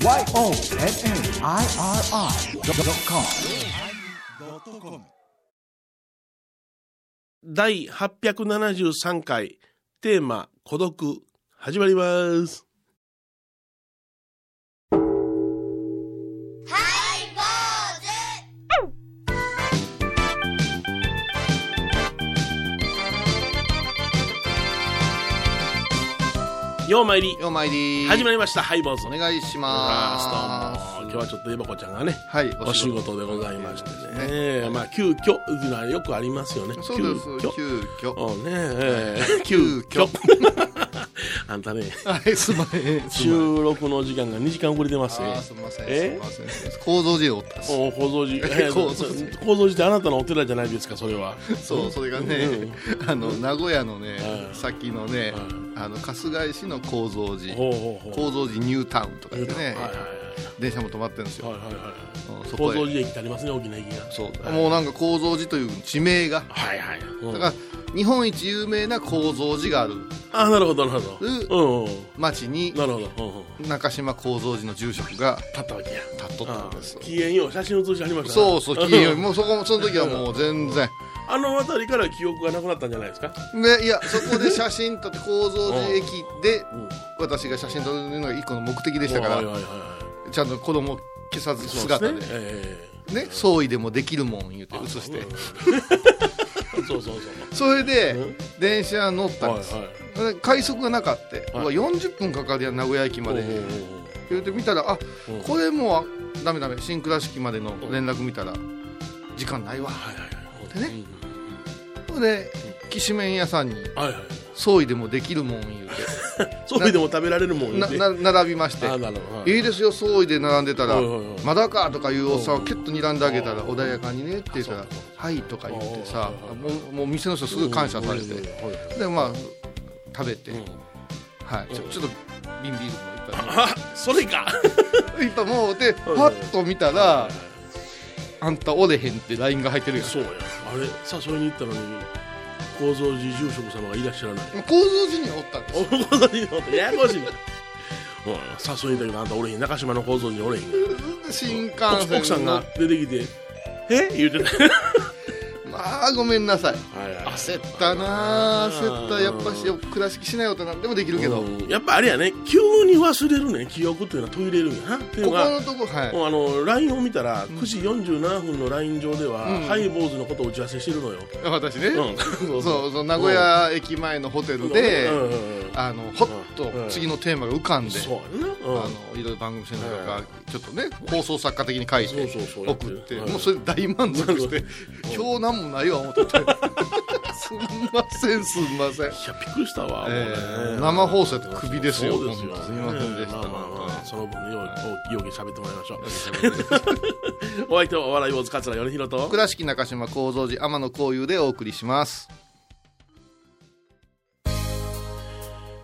YONNIRI.com 第873回テーマ「孤独」始まります。ようまいり。ようまいり。始まりました。ハイボーズ。お願いします。どうも今日はちょっとエバコちゃんがねはいお仕事。でございましてね。ね。まあ急遽っていうのはよくありますよね。そうです。急遽。急遽。おねえ。ー 急遽 あんたね。はいすまへん収録の時間が2時間遅れてますね。あーすみませんすえみません。構造寺でおったんです。お構造寺 え構造寺構造寺ってあなたのお寺じゃないですかそれは。そうそれがねあの名古屋のねうん。先のねあの春日井市の構造寺ほうほうほう。構造寺ニュータウンとか言ってねはいはい電車も止まってるんですよ。はいはいはい。構造寺駅ってありますね大きな駅が。そう。もうなんか構造寺という地名が。はいはい。うん。だから日本一有名な構造寺がある。あなるほどなるほど。う町になるほど。うんうん。中島構造寺の住職が立ったわけや。立っとったんです。機嫌よう写真写してありましたねそうそう、金曜日、もうそこも、その時はもう全然。あの辺りから記憶がなくなったんじゃないですか？で、いや、そこで写真撮って、構造寺駅で、うん。私が写真撮るのが一個の目的でしたから、はいはいはいはいちゃんと子供を消さず姿で、すね。総意でもできるもん言うてえ写して、うん。そうそうそう。それでうん、電車乗ったんはいです。快速がなかって、はい。うわ40分かかるやん、名古屋駅まで。言うて見たら、あうん。これもう、ダメダメ、新倉敷までの連絡見たら、時間ないわ。はいはいはい。でね。うんそれで、きしめん屋さんに、はいはい総意でもできるもん言うて。そういうでも食べられるもんねなな並びまして。あなるほど。い。いですよ総意で並んでたら。はいはいはい「まだか」とかいうおっさんをキュッと睨んであげたらうん穏やかにねって言ったらあそう「はい」とか言ってさうんもうもう店の人すぐ感謝されて。でまあ食べて。うん。はい。ちょちょっと瓶ビールもあそれか。一杯一杯もうでパッと見たら「あんたおれへん」って LINE が入ってるやん。そうや。あれ誘いに行ったのに構造寺住職様がいらっしゃらない。構造寺におったんですお構造寺におってややこしい。なうん誘いあんたおれへん中島の構造寺におれへん新幹奥線奥さんが出てきて「え？言うてた。まあごめんなさい。は焦ったなあ焦った。やっぱし倉敷しないよってなんでもできるけど。うん。やっぱあれやね急に忘れるね記憶っていうのは途切れるんやな。っていうここのとこはい。もうあの LINE を見たら9時47分の LINE 上では、うん。ハイボーズのことを打ち合わせしてるのよ、私ね、うん、そうそう名古屋駅前のホテルで、あのほっとうん。次のテーマが浮かんで、そうやな、あのいろいろ番組してるのとか、ちょっとね放送作家的に書いて送って、うん。もうそれで大満足して、今日なんもないわ思ってて。すんませんすんません、いやびっくりしたわ、えー生放送やってクビですよそうですよ。すみませんでした。まあまあまあ本その分ねようよう喋ってもらいましょう。お相手はお笑い坊主桂米宏と。倉敷中島幸三寺天野幸雄でお送りします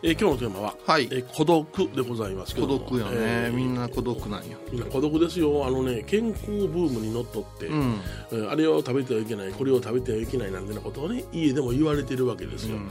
えー今日のテーマは、はい。えー孤独でございますけ孤ども。独よね、えーみんな孤独なんよみんな孤独ですよ。あのね健康ブームにのっとって、うん。えーあれを食べてはいけないこれを食べてはいけないなんてなことをね家でも言われてるわけですよ、うん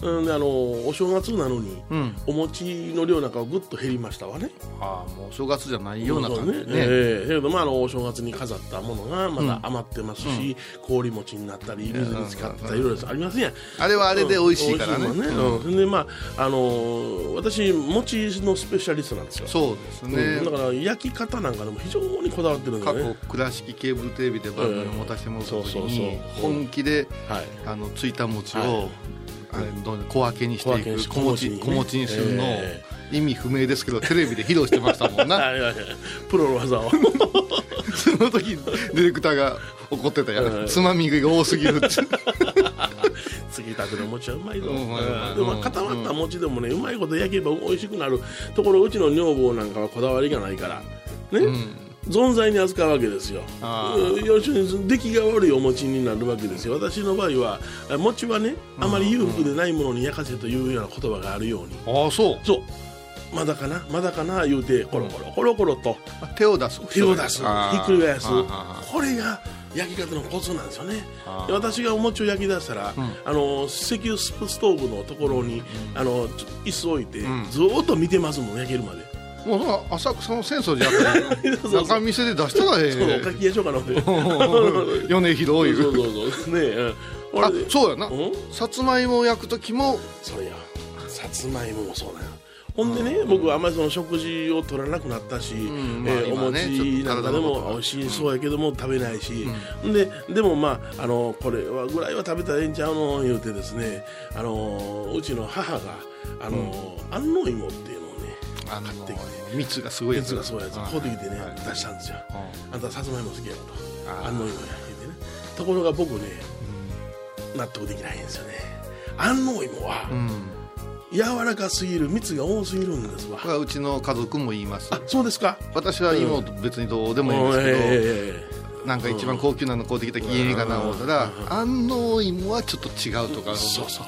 であのお正月なのにうん。お餅の量なんかはぐっと減りましたわね。ああもう正月じゃないような感じでね。ええ。けどまああのお正月に飾ったものがまだ余ってますし、氷餅になったり水に使ったりいろいろありますやん。あれはあれで美味しいからね,、うん。美味しいもんね、うん。でまああのー私餅のスペシャリストなんですよ、そうですね、うん。だから焼き方なんかでも非常にこだわってるんだ過去倉敷ケーブルテレビで番組を持たせてもらった時そうそうにそう。本気ではい。あのついた餅を、小分けにしていく小餅小餅にね小餅にするの、え意味不明ですけどテレビで披露してましたもんな。プロの技を。その時ディレクターが怒ってたやつ。まみが多すぎるって。継ぎたての餅はうまいぞ、でも固まった餅でもねうまいこと焼けば美味しくなるところうちの女房なんかはこだわりがないから。ね、うん存在に扱うわけですよ。要するに出来が悪いお餅になるわけですよ。私の場合はあ餅はねあまり裕福でないものに焼かせというような言葉があるように。ああそう。そう。まだかな？まだかな？言うてコロコロコロコロと。手を出す。手を出す。ひっくり返す。これが焼き方のコツなんですよね。私がお餅を焼き出したら、あの石油ストーブのところに、あのちょ椅子置いて、ん。ずーっと見てますもん焼けるまでもう浅草の浅草寺やったり そうそう中見せで出したらえそのおえかきやしようかなって。米広い。そうそうそう。ねえうん。あそうやな。うん？さつまいもを焼く時もそれや。さつまいももそうだよほんでね、僕はあんまりその食事を取らなくなったし、ん。まあえーお餅なんかでも美味しそうやけども食べないし、ででもまああのこれはぐらいは食べたらええんちゃうの言うてですねあのうちの母があの、安納芋ってあの買ってきて蜜がすごいやつ。熱がそうやつ。はい買うてきてね、はい出したんですよ。うん。あんたさつまいも好きやろと。あー。安納芋や言うてね。ところが僕ね納得できないんですよね。安納芋は、うん。柔らかすぎる蜜が多すぎるんですわ。これはうちの家族も言います。あそうですか。私は妹別にどうでもいいんですけど、えなんか一番高級なの買うてきたら家かな思ったら安納芋はちょっと違うとか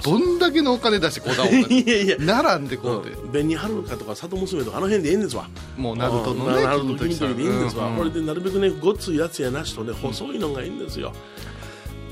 どんだけのお金出してこだわえるいやいや並んでこうて、うん。紅はるかとか里娘とかあの辺でええんですわ。もうナルトのねナルト金時でいいんですわ、うんこれでなるべくねごっついやつやなしとね細いのがいいんですよ。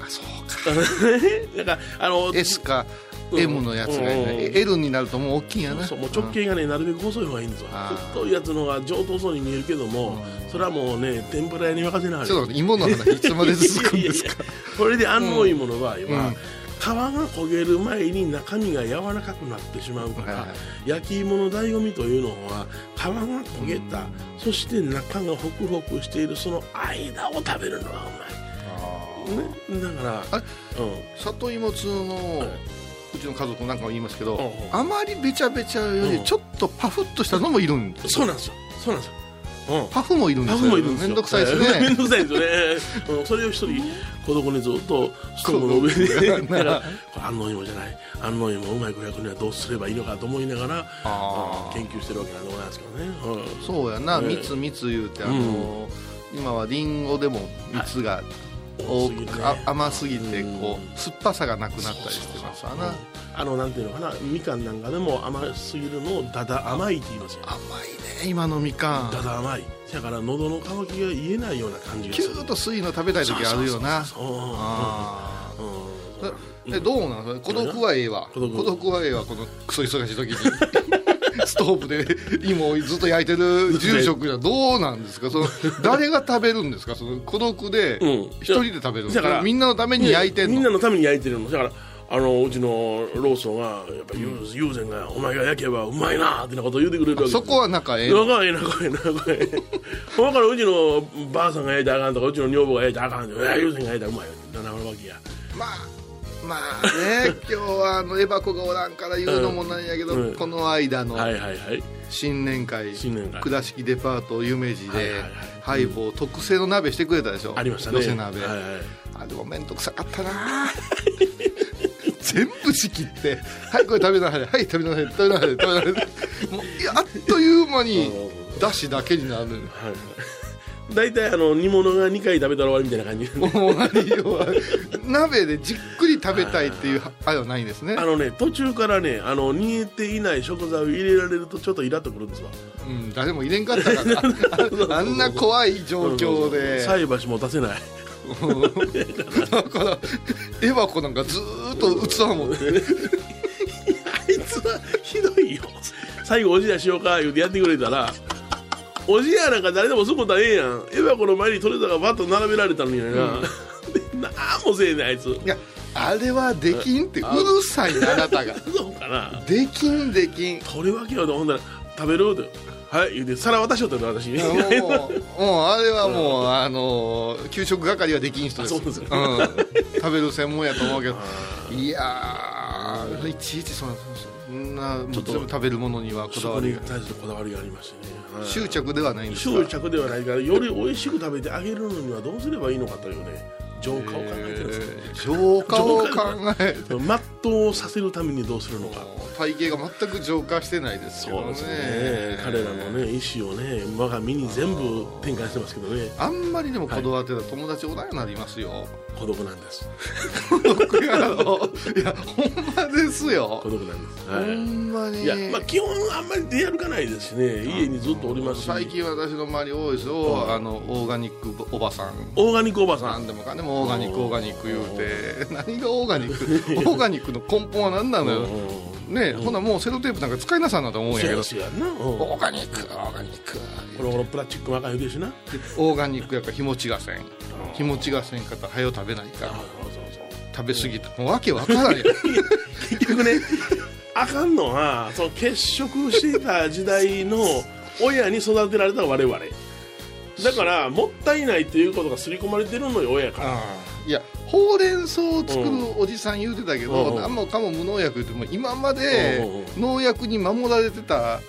あそうか。だからあの S かうん M のやつがいいね、うん L になるともう大きいんやな。そうもう直径がねなるべく細い方がいいんですわ。太いやつのが上等そうに見えるけどもそれはもうね天ぷら屋に任せなはれ。ちょっと芋の話いつまで続くんですか？これで安納芋の場合は、うん。皮が焦げる前に中身が柔らかくなってしまうから、はいはい。焼き芋の醍醐味というのは皮が焦げた、そして中がホクホクしているその間を食べるのがうまい、ね、だからうん。里芋通の、はいうちの家族なんかも言いますけど、うんうんあまりべちゃべちゃようんりちょっとパフッとしたのもいるんですそうなんですよ。そうなんですよ、うんパフもいるんでパすよ。めんどくさいです めんねどくさいですよね。うん、それを一人、孤独にずっとストーブの上で、だから、安納芋じゃない。安納芋をうまい子役にはどうすればいいのかと思いながら、研究してるわけなんでございますけどね。うん。そうやな。ね蜜蜜言うてあの、今はリンゴでも蜜が甘すぎて。うんこう酸っぱさがなくなったりしてますわな。あの、なんていうのかな、みかんなんかでも甘すぎるのをだだ甘いって言いますよ。甘いね今のみかん。だだ甘い。だから喉の渇きが言えないような感じがする。キューッと酸いの食べたい時あるよな。あうん。ーえどうなん。孤独はええわ。孤独はええわこのクソ忙しい時にストーブで芋をずっと焼いてる住職じゃどうなんですか？その誰が食べるんですか？その孤独でうん。一人で食べるだからかみんなのために焼いてんみんのなのために焼いてるの。だからあのうちのローソンがやっぱり友禅がお前が焼けばうまいなってなことを言うてくれるわけそこは仲ええの？仲ええ仲ええ仲ええ。ほんからうちのばあさんが焼いたらあかんとかうちの女房が焼いたらあかんっていや友禅が焼いたらうまいよってなるわけや。まあまあね 今日はあのエバコがおらんから言うのもなんやけど、うん。この間の新年会倉敷デパート夢二ではいはいはい。ハイボー特製の鍋してくれたでしょ？ありましたね。寄せ鍋、はいはい。あでも面倒くさかったな。全部仕切って「はいこれ食べなはれ。はい食べなはれ。食べなはれ。食べなはれ」もうあっという間に だしだけになるはいはい大体あの煮物が2回食べたら終わりみたいな感じ。もう内容は鍋でじっくり食べたいっていうあれはないんですね。あのね途中からねあの煮えていない食材を入れられるとちょっとイラっとくるんですわ。うん、誰も入れんかったからあ あんな怖い状況で。菜箸も出せない。だからエバコなんかずーっと器持って。あいつはひどいよ。最後おじやしようか言うてやってくれたらおじやなんか誰でもすぐことはええやん。エヴァこの前に取れたがバッと並べられたのにやな、でなん もせえねんあいつ。いやあれはできんって。うるさいなあなたが。そうかな。できんできん。取り分けようとほんだら食べるってはい。言うて皿渡しよったの私に。もうもうあれはもう、あの給食係はできん人ですあそうですよ。うん、食べる専門やと思うけど。いやーいちいちそんなそんなもう全部食べるものにはこだわりが。対するこだわりがありましてね、はい。執着ではないんですか？執着ではないからより美味しく食べてあげるのにはどうすればいいのかというね浄化を考えてるんですよ、えー浄化を考えて全うさせるためにどうするのか。体型が全く浄化してないですけどね。そうですね。彼らのね意思をね我が身に全部展開してますけどね。あんまりでもこだわってたら友達おらんようになりますよ、孤独なんです。僕やろ。いやほんまですよ。孤独なんです、ほはんまに。い、いやまあ基本あんまり出歩かないですしね。家にずっとおりますし。最近私の周り多いですよ、はい。あのオーガニックおばさん。オーガニックおばさなんんでもかんでもオーガニックオーガニック言うて。何がオーガニック？オーガニックの根本は何なのよ？うんね、ほなもうセロテープなんか使いなさんなと思うんやけど。オーガニックオーガニック。これこのプラスチックもあかん言うてるしな。オーガニックやから日持ちがせん。日持ちがせんかったら早う食べないから。食べ過ぎたもうわけわからんやん。結局ねあかんのはその欠食していた時代の親に育てられた我々。だからもったいないっていうことが刷り込まれてるのよ親からいやほうれん草を作るおじさん言うてたけど、うん何もかも無農薬言っても今までうん農薬に守られてた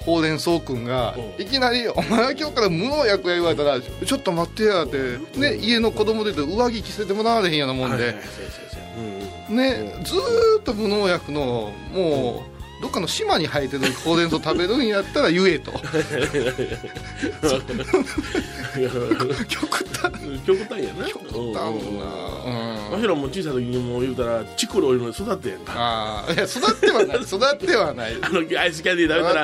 ほうれん草くんがうん。いきなり「お前は今日から無農薬や」言われたら「ちょっと待ってや」って、ね、家の子供で言うと上着着せてもらわれへんやなもんで。ね、ずーっと無農薬のもうどっかの島に生えてるほうれん草食べるんやったら言えと。極端。極端やな。極端うんな。うん。うんわしらも小さい時にもう言うたらチクロいうので育ってんか。ああいや育ってはない。育ってはない。あのアイスキャンディー食べた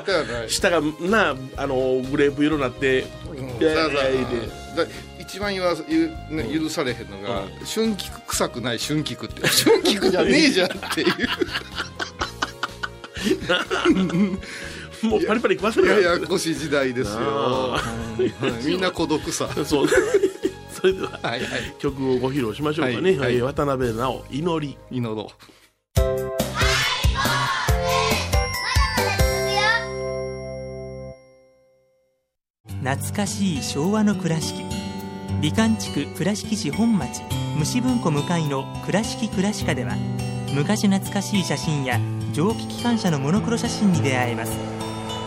ら舌がなあのグレープ色になってうん。いやいやいや一番言わゆ、ね、許されへんのが、春菊臭くない春菊って。春菊じゃねえじゃんっていう もうパリパリ食わせるややこしい時代ですよ。あうんみんな孤独さ。そう。それでははいはい。曲をご披露しましょうかね、はいはい。はい渡辺直祈り。祈ろ懐かしい昭和の倉敷。美観地区倉敷市本町。虫文庫向かいの「倉敷倉歯科」では昔懐かしい写真や蒸気機関車のモノクロ写真に出会えます。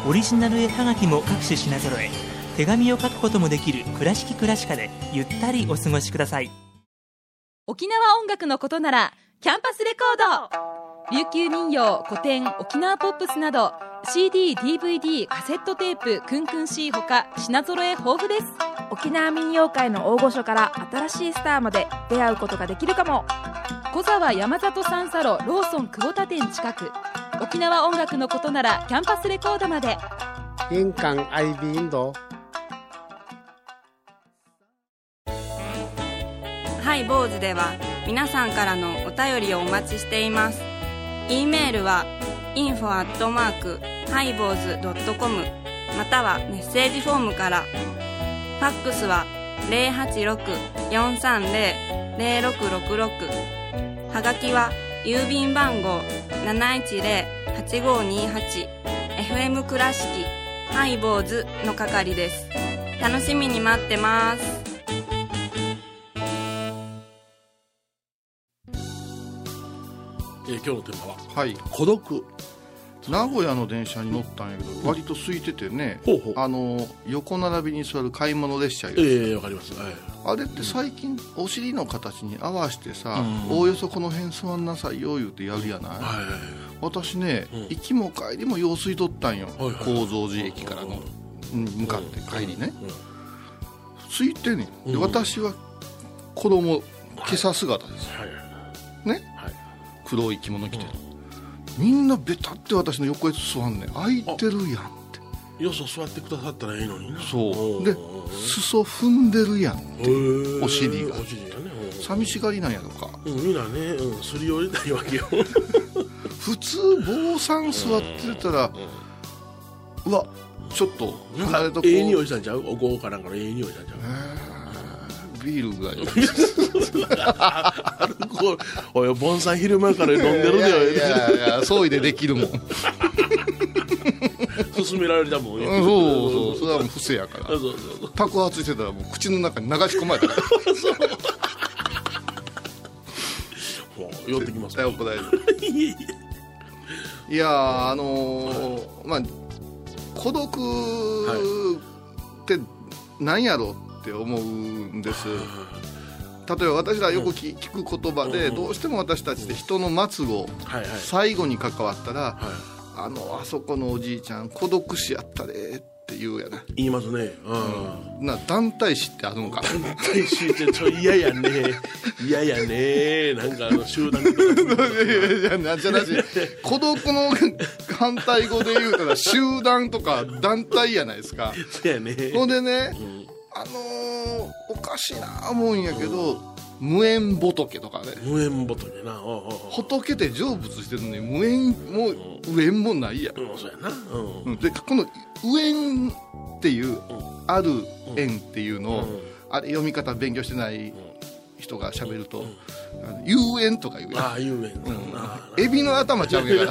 オリジナル絵はがきも各種品揃え手紙を書くこともできる「倉敷倉歯科」でゆったりお過ごしください。沖縄音楽のことならキャンパスレコード。琉球民謡古典沖縄ポップスなど CDDVD カセットテープクンクン C ほか品揃え豊富です。沖縄民謡界の大御所から新しいスターまで出会うことができるかも小沢山里三佐路ローソン久保田店近く。沖縄音楽のことならキャンパスレコードまで。印港 IB 印度ハイボーズでは皆さんからのお便りをお待ちしています。e メールは info アットマークハイボーズドットコムまたはメッセージフォームから。ファックスは086-430-0666はがきは郵便番号 710-8528FM 倉敷ハイボーズの係です。楽しみに待ってます。えー今日のテーマははい。孤独名古屋の電車に乗ったんやけど割と空いててねほうほう。あの横並びに座る買い物列車よええわかります、はい、あれって最近お尻の形に合わせてさ、うん。おおよそこの辺座んなさいよ言うてやるやない、はい私ね、うん。行きも帰りも用水取ったんよ、はいはい構造寺駅からの、うん。向かって帰りね、うん。空いてんねん。私は子供今朝姿ですはい。ね？はい。黒い着物着てる、みんなベタって私の横へ座んねん。空いてるやんって。よそ座ってくださったらいいのにな。そう。でん裾踏んでるやんへー。お尻が。お尻がね。うん寂しがりなんやろか。うんみんなね、うん、すり寄りたいわけよ。普通坊さん座ってたら、うわちょっとなん離れとこ？うかええ匂いしたんちゃう？お香かなんかのええ匂いしたんちゃう？ビールぐらいアルコールおいボンさん昼間から飲んでるでよ。いやいやいやそういでできるもん。うん勧められたもん。そうそうそれはもう不正やから。そうそうそう。爆発してたらもう口の中に流し込まれた。らもう。寄ってきます絶対怒られる。いやーあのーまあ孤独って何やろって思うんです。例えば私らよく聞聞く言葉でうんどうしても私たちって人の末語はいはい。最後に関わったらはあのあそこのおじいちゃん孤独死やったでって言うやな、い言いますね。うん。な団体死ってあるんか。大使ってちょ嫌やね。嫌やね。なんかあの集団とか。いやいやじゃなし孤独の 反対語で言うたら集団とか団体やないですか。そうやね。ほんでね、あのーおかしいな思うんやけど、無縁仏とかね。無縁仏な。おうおうおう。仏って成仏してるのに無縁も無縁もないやん、うんそうやな。うん。うん。でこの「無縁」っていう「ある縁」っていうのを、うん。あれ読み方勉強してない人がしゃべると「あの遊園」とか言うやん。ああ有名なあエビの頭ちゃうんや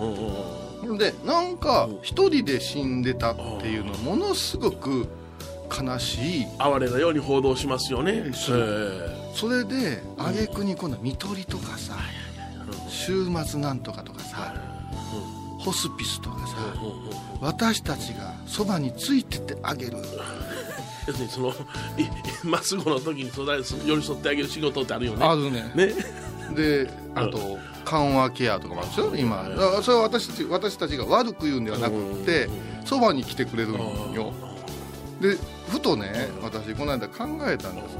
うんうんでなんか一人で死んでたっていうのはものすごく悲しい。哀れなように報道しますよね。えそれで挙句に今度は看取りとかさ週末なんとかとかさホスピスとかさ私たちがそばについてってあげる。要するにそのいまっすぐの時に寄り添ってあげる仕事ってあるよね。あるね。ねであと緩和ケアとかもあるでしょ今。それは私たち私たちが悪く言うんではなくってそばに来てくれるんよ。でふとね私この間考えたんです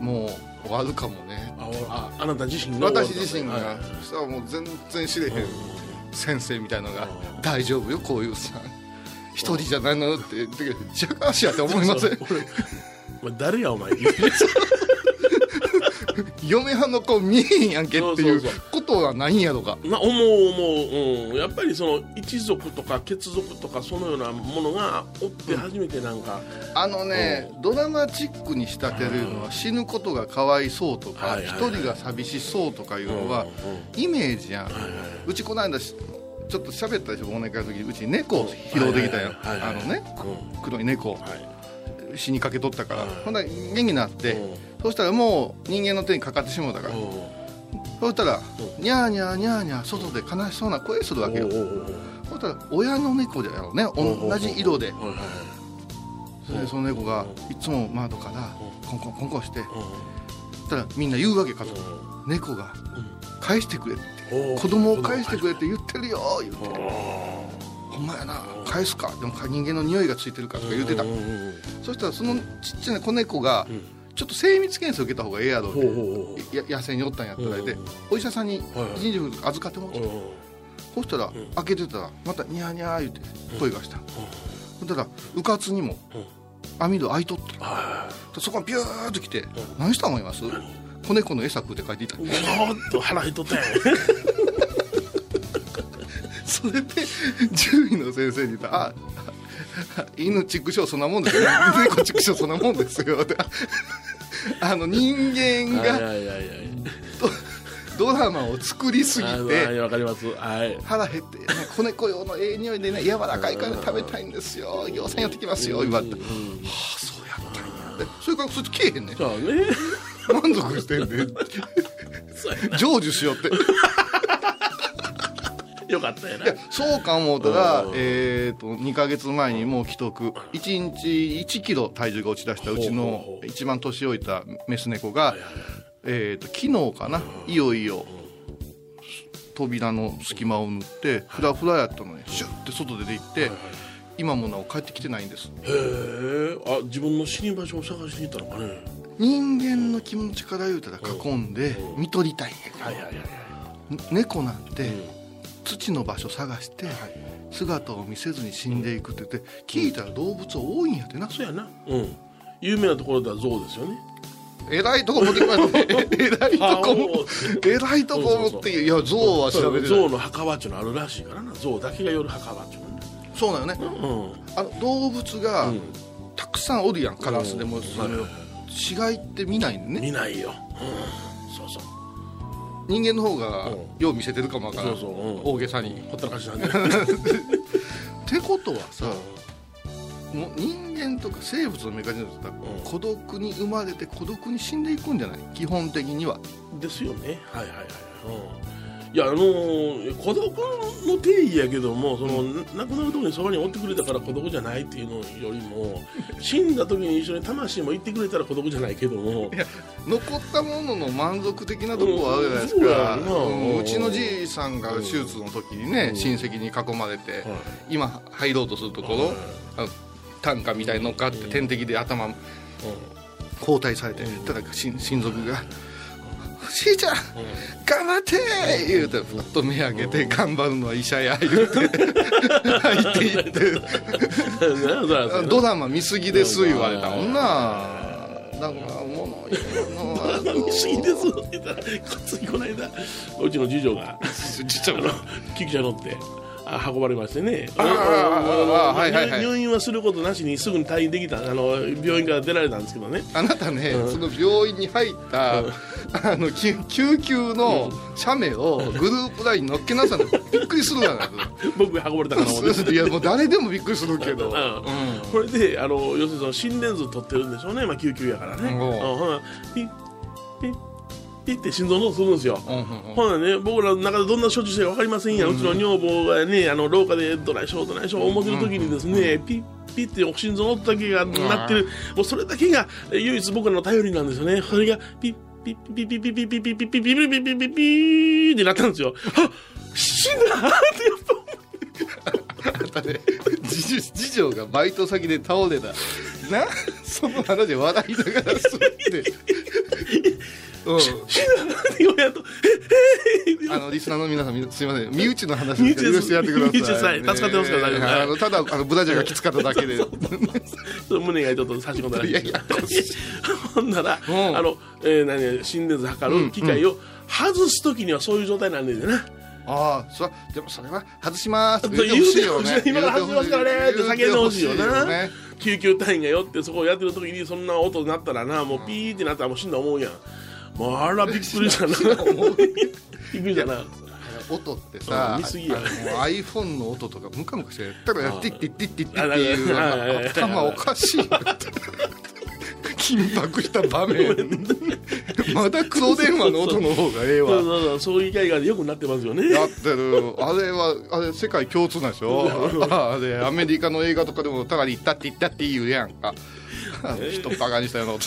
もう終わるかもねあああなた自身が私自身はい。がそしたらもう全然知れへん先生みたいのが「大丈夫よこういうさ一人じゃないの?」って言ってけど「じゃかしや」って思いません？誰やお前 嫁はんの子見えへんやんけっていうことはないんやろか。な思う思う、うん、やっぱりその一族とか血族とかそのようなものがおって初めてなんか、あのねドラマチックに仕立てるのは死ぬことがかわいそうとか一人が寂しそうとかいうのはうんイメージやん。うちこの間しちょっと喋ったでしょ忘年会の時うち猫を拾う。てきたやん。あのねう黒い猫はい死にかけとったからはいほんなら元気になってうん。そしたらもう人間の手にかかってしもうたからうん。そしたらうニャーニャーニャーニャー外で悲しそうな声するわけよ。おうしたら親の猫だよね同じ色で。それでその猫がいつも窓からコンコンコンコンしてうそしたらみんな言うわけ家族猫が返してくれって。子供を返してくれって言ってるよ言ってほんまやな返すか。でも人間の匂いがついてるかとか言ってた。そしたらそのちっちゃな子猫がん。ちょっと精密検査受けた方がええやろってほうほうほうや野生におったんやったらでうんお医者さんにはいはい。一日分預かってもらってうんそしたら開けてたらまたニャーニャー言って声がした。そしたらうかつにも網戸開いとった。はそこがビューッと来て何した思います？子猫の餌食うって書いていたいちょっと腹減っとったやんそれで獣医の先生に言った。ら「あ犬畜生そんなもんですよ 猫畜生そんなもんですよ」っ てあの人間がはいはいはいはい。ドラマを作りすぎはいて腹減って、ね、子猫用のええ匂いでね柔らかいから食べたいんですよ。行船寄ってきますよ言われて、はあそうやったんや。でそれからそっちけえへんねん。満足してんで。成就しようって よかったやな。いやそうか思うたらうん、えー、と2か月前にもう既得。1日1キロ体重が落ち出したうちの一番年老いたメス猫が、えー、と昨日かないよいよ扉の隙間を縫ってフラフラやったのにシュッて外出て行って今もなお帰ってきてないんです。へえあ自分の死に場所を探しに行ったのかね。人間の気持ちから言うたら囲ん。で見とりたいんやけど。はいはいはいはい。猫なんて土の場所探して姿を見せずに死んでいくって言って聞いたら動物多いんやってなそうやな。うん。有名なところでは象ですよね。えらいとこ持ってきましたね。えらいとこえらいとこ持っていや象は調べて象の墓場っていうのあるらしいからな。象だけが寄る墓場っていうのね。そうなのね。うん。あの動物がうん。たくさんおるやんカラスでもうん。それ死骸って見ないのね。見ないよ。うん人間の方がうんよう見せてるかもわからん。そうそううん。大げさに。ほったらかしなんで。ってことはさうもう人間とか生物のメカニズムって孤独に生まれて孤独に死んでいくんじゃない？基本的には。んですよね。はいはいはい。うんいやあのー孤独の定義やけどもその、亡くなる時にそばにおってくれたから孤独じゃないっていうのよりも 死んだ時に一緒に魂も行ってくれたら孤独じゃないけども残ったものの満足的なとこはあるじゃないですか、うんうちのじいさんが手術の時にね、うん。親戚に囲まれて、はい。今入ろうとするところ、はい。担架みたいに乗っかって点滴で頭交代されて、ただ親親族が「じいちゃん頑張って!」言うてふっと目開けて「頑張るのは医者や」言うて入っていって「ドラマ見すぎです」言われた。もんななんか物言うの見すぎですって言った。らこついこの間。うちの次女が。実は救急車乗って。あ運ばれましてね。入院はすることなしにすぐに退院できたあの病院から出られたんですけどね。あなたね、うん。その病院に入った、あの救救急の写メをグループラインに載っけなさいのびっくりするがな 僕が運ばれたかな思っていやもう誰でもびっくりするけど、うん。これであの要するにその心電図取ってるんでしょうね、まあ、救急やからね、ピッピッピッって心臓の音するんですよ、うんうんうん。ほなね僕らの中でどんな処置してるか分かりませんやん、うちの女房がねあの廊下でどないしょうどないしょう思ってる時にですね、ピッピッって心臓の音だけが鳴ってる、もうそれだけがえ唯一僕らの頼りなんですよね。それがピッピッピッピッピッピッピッピッピッピッピッピッピッピッピッピッってなったんですよあ死んだってやっぱあね次次女がバイト先で倒れたなその話で笑いながらすって、うん、とええあのリスナーの皆さんみすいません。身内の話身内です許してやってください。身内ですはい助かってますから大丈夫ね。あのただあのブラジャーがきつかっただけで。胸がちょっと差し込んだら。しいいやいや。ほんなら、うん。あの、えー、何心電図測る機械を外す時にはそういう状態なんでねんな、ああそれでもそれは外します。言うてほしいよね。今から外しますからね。って叫んでほしいよな。救急隊員が寄ってそこをやってる時にそんな音になったらなもうピーってなったらもう死んだ思うやんあら びっくりしたな。びっくりしたな音ってさ、うん見すぎや。あの iPhone の音とかムカムカしてやったらうんティッティッティッティッティっていう頭おかしいなって緊迫した場面まだ黒電話の音の方がええわそうそうそうそういう機会がよくなってますよねやってるあれはあれ世界共通なんでしょあれアメリカの映画とかでもただに行ったって言ったって言うやんか人バカにしたような音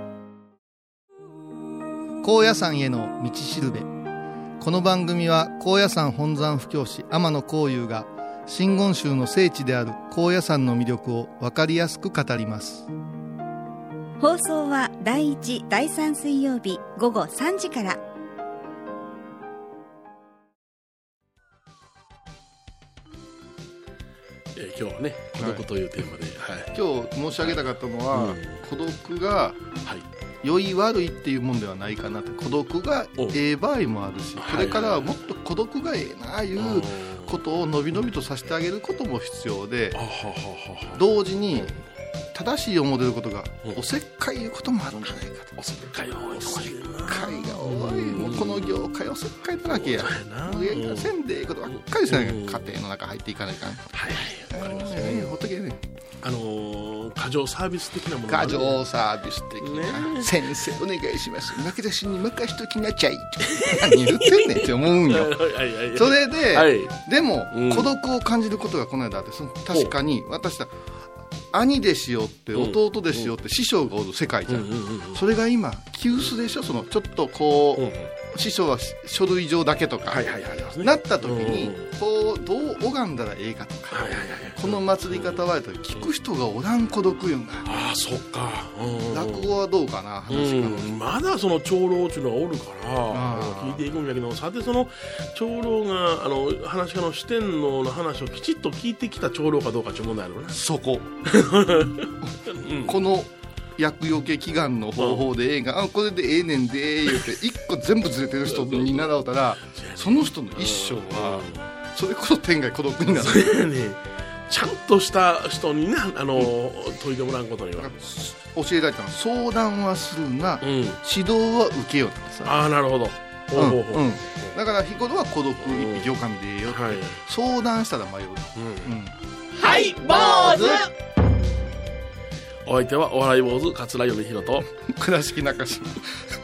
高野山への道しるべ。この番組は高野山本山布教師天野幸雄が真言宗の聖地である高野山の魅力を分かりやすく語ります。放送は第1第3水曜日午後3時から。えー今日はね孤独というテーマではい、今日申し上げたかったのは、うん。孤独がはい良い悪いっていうもんではないかなと孤独がええ場合もあるしはい。これからはもっと孤独がええなあいうことをのびのびとさせてあげることも必要で同時に正しい思ってることがうん。おせっかいいうこともあるんじゃないかと。おせっかいが多いこの業界おせっかいだらけや。せんでええことばっかりせなうん。家庭の中入っていかないかん。はいはいわかりますよええねほっとけね。あのー過剰サービス的なもの過剰サービス的な、ね先生お願いします。負け出しに任しときなちゃい何言ってんねんって思うんよ。それで、はい。でも、うん。孤独を感じることがこの間あってその確かに私だ兄弟子よって弟弟子よって師匠がおる世界じゃん、それが今急須でしょ？そのちょっとこう、うんうん。師匠は書類上だけとか、はいはいはいなった時に、こうどう拝んだらええかとか、はいはいはいこの祭り方は聞く人がおらん孤独よな、ああそっか。うん落語はどうかな話が、うん、まだその長老っていうのがおるから聞いていくんだけどさてその長老があの話し家の四天王の話をきちっと聞いてきた長老かどうかっていう問題あるな、そこ。うん、この厄除け祈願の方法でええが、あこれでええねんで言うて一個全部ずれてる人に習うたらその人の一生はそれこそ天外孤独になる。そね。ちゃんとした人になあの、解いてもらうことには、教えられたのは相談はするな、うん、指導は受けようってさ。ああなるほど。ほうほうほう、うん。うんだから日頃は孤独一匹狼でええよって、はい、相談したら迷う、うん。うん。はい坊主お相手はお笑い坊主桂米宏と。倉敷中島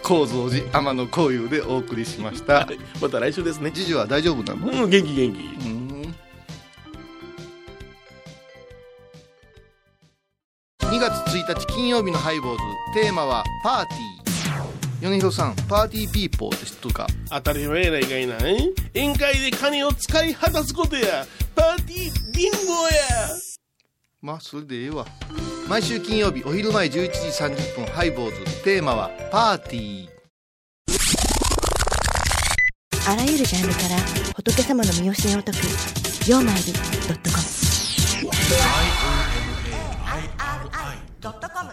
高蔵寺天野幸雄でお送りしました。また来週ですね。次女は大丈夫なの？うん元気元気。うん。2月1日金曜日のハイボーズ。テーマはパーティー。米広さんパーティーピーポーって知っとるか？当たり前やないかいな宴会で金を使い果たすことや。パーティービンゴや。まあそれでええわ毎週金曜日お昼前11時30分ハイボーズ。テーマはパーティー。あらゆるジャンルから仏様の見教えを解く「曜マイルドットコム」「IOMAI.com」